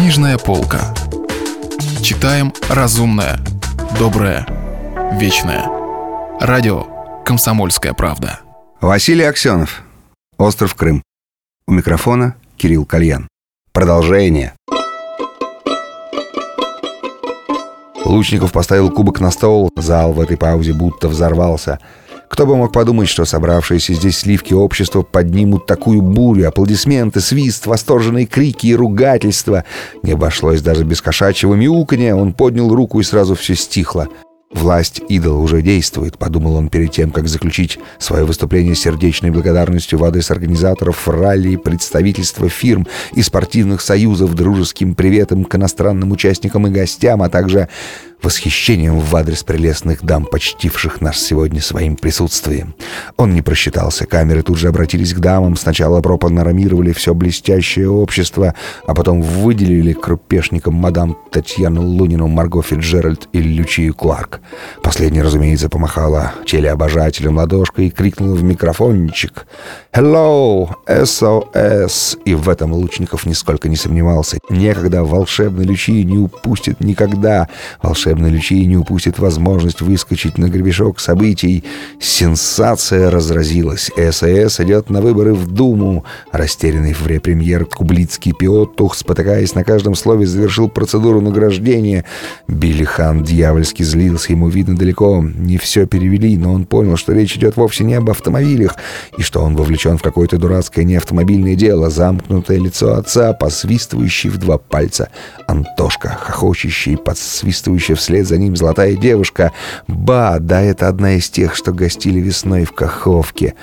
Книжная полка. Читаем разумное, доброе, вечное. Радио «Комсомольская правда». Василий Аксенов. Остров Крым. У микрофона Кирилл Кальян. Продолжение. Лучников поставил кубок на стол. Зал в этой паузе будто взорвался – кто бы мог подумать, что собравшиеся здесь сливки общества поднимут такую бурю, аплодисменты, свист, восторженные крики и ругательства. Не обошлось даже без кошачьего мяуканья. Он поднял руку и сразу все стихло. «Власть идола уже действует», — подумал он перед тем, как заключить свое выступление сердечной благодарностью в адрес организаторов ралли, представительства фирм и спортивных союзов, дружеским приветом к иностранным участникам и гостям, а также восхищением в адрес прелестных дам, почтивших нас сегодня своим присутствием. Он не просчитался, камеры тут же обратились к дамам, сначала пропанорамировали все блестящее общество, а потом выделили крупешникам мадам Татьяну Лунину, Марго Фиджеральд и Лючию Кларк. Последняя, разумеется, помахала телеобожателям ладошкой и крикнула в микрофончик «Hello, SOS!» И в этом Лучников нисколько не сомневался. Некогда волшебный Лючия не упустит никогда. Волшебный волшебной Лючии не упустит возможность выскочить на гребешок событий. Сенсация разразилась. СС идет на выборы в Думу. Растерянный в репремьер кублицкий пиотух, спотыкаясь на каждом слове, завершил процедуру награждения. Билли Хан дьявольски злился, ему видно далеко. Не все перевели, но он понял, что речь идет вовсе не об автомобилях, и что он вовлечен в какое-то дурацкое неавтомобильное дело. Замкнутое лицо отца, посвистывающий в два пальца. Антошка, хохочущий, подсвистывающий вслед за ним золотая девушка. Ба, да это одна из тех, что гостили весной в Каховке.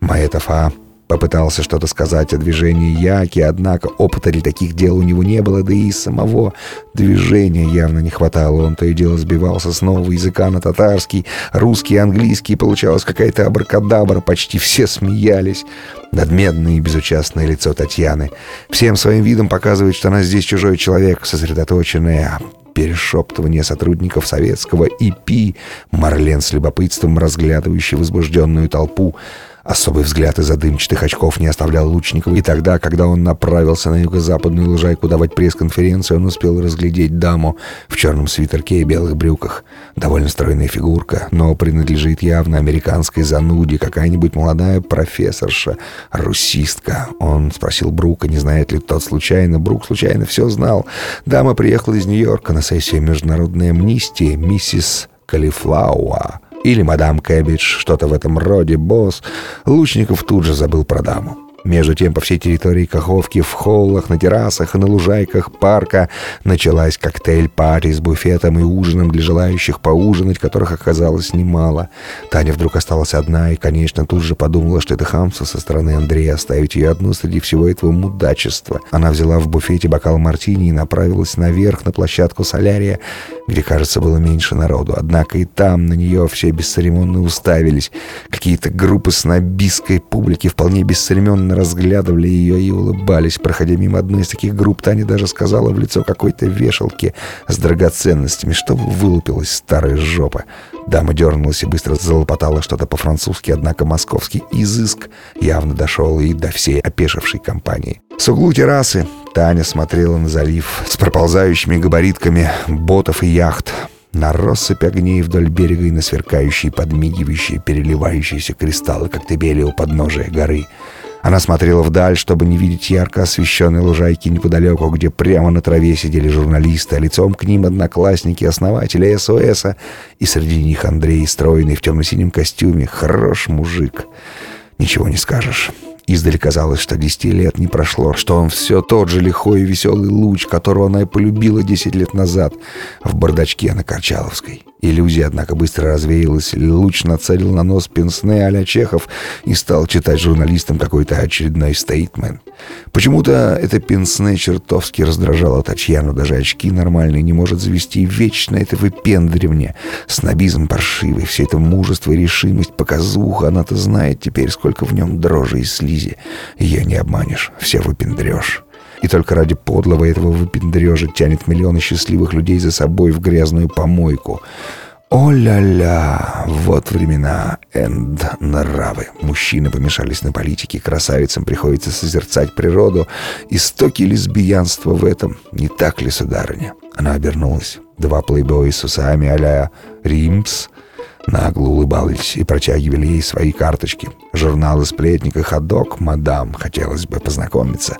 Маэтофа Попытался что-то сказать о движении Яки, однако опыта для таких дел у него не было, да и самого движения явно не хватало. Он то и дело сбивался с нового языка на татарский, русский, английский, получалась какая-то абракадабра, почти все смеялись. Надменное и безучастное лицо Татьяны. Всем своим видом показывает, что она здесь чужой человек, сосредоточенная, перешептывание сотрудников советского ИП, Марлен с любопытством разглядывающий возбужденную толпу, Особый взгляд из-за дымчатых очков не оставлял Лучникова, и тогда, когда он направился на юго-западную лужайку давать пресс-конференцию, он успел разглядеть даму в черном свитерке и белых брюках. Довольно стройная фигурка, но принадлежит явно американской зануде, какая-нибудь молодая профессорша, русистка. Он спросил Брука, не знает ли тот случайно. Брук случайно все знал. Дама приехала из Нью-Йорка на сессию международной амнистии, миссис Cauliflower или мадам Cabbage, что-то в этом роде, босс, Лучников тут же забыл про даму. Между тем, по всей территории Каховки, в холлах, на террасах и на лужайках парка началась коктейль-пати с буфетом и ужином для желающих поужинать, которых оказалось немало. Таня вдруг осталась одна и, конечно, тут же подумала, что это хамство со стороны Андрея оставить ее одну среди всего этого мудачества. Она взяла в буфете бокал мартини и направилась наверх на площадку солярия, где, кажется, было меньше народу. Однако и там на нее все бесцеремонно уставились. Какие-то группы снобистской публики вполне бесцеремонно разглядывали ее и улыбались. Проходя мимо одной из таких групп, Таня даже сказала в лицо какой-то вешалки с драгоценностями, что вылупилась старая жопа. Дама дернулась и быстро залопотала что-то по-французски, однако московский изыск явно дошел и до всей опешившей компании. С углу террасы Таня смотрела на залив с проползающими габаритками ботов и яхт, на россыпь огней вдоль берега и на сверкающие, подмигивающие, переливающиеся кристаллы коктебели у подножия горы — она смотрела вдаль, чтобы не видеть ярко освещенной лужайки неподалеку, где прямо на траве сидели журналисты, а лицом к ним одноклассники основателя СОСа, и среди них Андрей, стройный в темно-синем костюме. Хорош мужик. Ничего не скажешь. Издали казалось, что десяти лет не прошло, что он все тот же лихой и веселый луч, которого она и полюбила десять лет назад в бардачке на Корчаловской. Иллюзия, однако, быстро развеялась. Луч нацелил на нос пенсне а Чехов и стал читать журналистам какой-то очередной стейтмент. Почему-то это пенсне чертовски раздражало Татьяну. Даже очки нормальные не может завести. Вечно это выпендривание. Снобизм паршивый. Все это мужество и решимость, показуха. Она-то знает теперь, сколько в нем дрожи и слизи. Ее не обманешь. Все выпендрешь и только ради подлого этого выпендрежа тянет миллионы счастливых людей за собой в грязную помойку. О-ля-ля, вот времена энд нравы. Мужчины помешались на политике, красавицам приходится созерцать природу. Истоки лесбиянства в этом, не так ли, сударыня? Она обернулась. Два плейбоя с усами а-ля Римс нагло улыбались и протягивали ей свои карточки. Журналы сплетника «Ходок», «Мадам», хотелось бы познакомиться.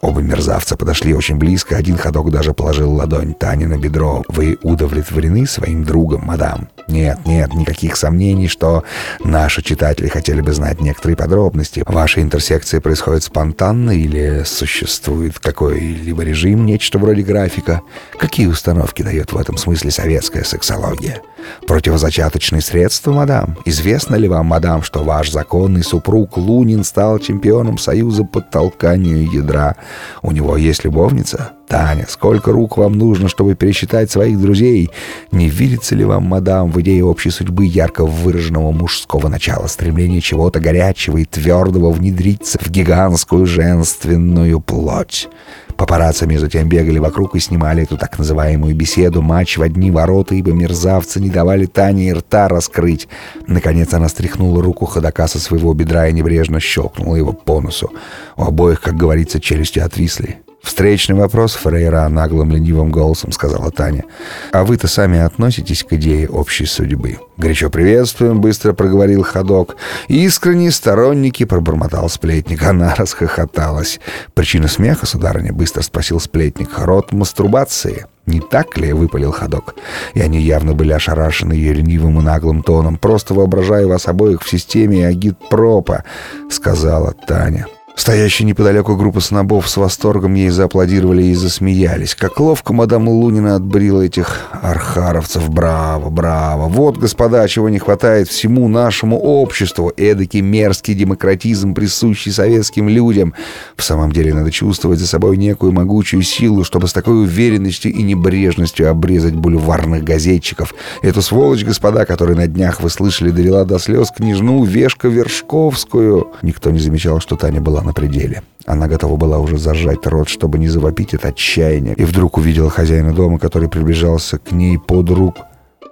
Оба мерзавца подошли очень близко, один ходок даже положил ладонь Тане на бедро. «Вы удовлетворены своим другом, мадам?» «Нет, нет, никаких сомнений, что наши читатели хотели бы знать некоторые подробности. Ваша интерсекция происходит спонтанно или существует какой-либо режим, нечто вроде графика? Какие установки дает в этом смысле советская сексология?» Противозачаточные средства, мадам. Известно ли вам, мадам, что ваш законный супруг Лунин стал чемпионом Союза по толканию ядра? У него есть любовница? Таня, сколько рук вам нужно, чтобы пересчитать своих друзей? Не видится ли вам, мадам, в идее общей судьбы ярко выраженного мужского начала, стремления чего-то горячего и твердого внедриться в гигантскую женственную плоть? Папарацци между тем бегали вокруг и снимали эту так называемую беседу, матч в одни ворота, ибо мерзавцы не давали Тане и рта раскрыть. Наконец она стряхнула руку ходока со своего бедра и небрежно щелкнула его по носу. У обоих, как говорится, челюсти отвисли. «Встречный вопрос, Фрейра», — наглым ленивым голосом сказала Таня. «А вы-то сами относитесь к идее общей судьбы?» «Горячо приветствуем», — быстро проговорил ходок. «Искренние сторонники», — пробормотал сплетник. Она расхохоталась. «Причина смеха, сударыня?» — быстро спросил сплетник. «Род мастурбации». «Не так ли?» — выпалил ходок. И они явно были ошарашены ее ленивым и наглым тоном. «Просто воображаю вас обоих в системе агитпропа», — сказала Таня. Стоящая неподалеку группа снобов с восторгом ей зааплодировали и засмеялись. Как ловко мадам Лунина отбрила этих архаровцев. Браво, браво. Вот, господа, чего не хватает всему нашему обществу. Эдакий мерзкий демократизм, присущий советским людям. В самом деле надо чувствовать за собой некую могучую силу, чтобы с такой уверенностью и небрежностью обрезать бульварных газетчиков. Эту сволочь, господа, которая на днях, вы слышали, довела до слез княжну Вешка Вершковскую. Никто не замечал, что Таня была на пределе. Она готова была уже зажать рот, чтобы не завопить от отчаяния, и вдруг увидела хозяина дома, который приближался к ней под рук.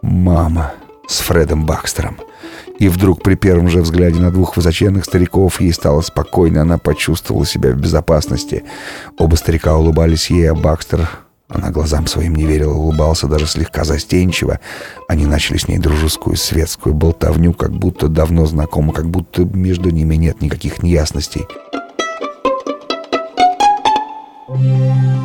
Мама с Фредом Бакстером. И вдруг при первом же взгляде на двух высоченных стариков ей стало спокойно, она почувствовала себя в безопасности. Оба старика улыбались ей, а Бакстер она глазам своим не верила, улыбался даже слегка застенчиво. Они начали с ней дружескую светскую болтовню, как будто давно знакомы, как будто между ними нет никаких неясностей.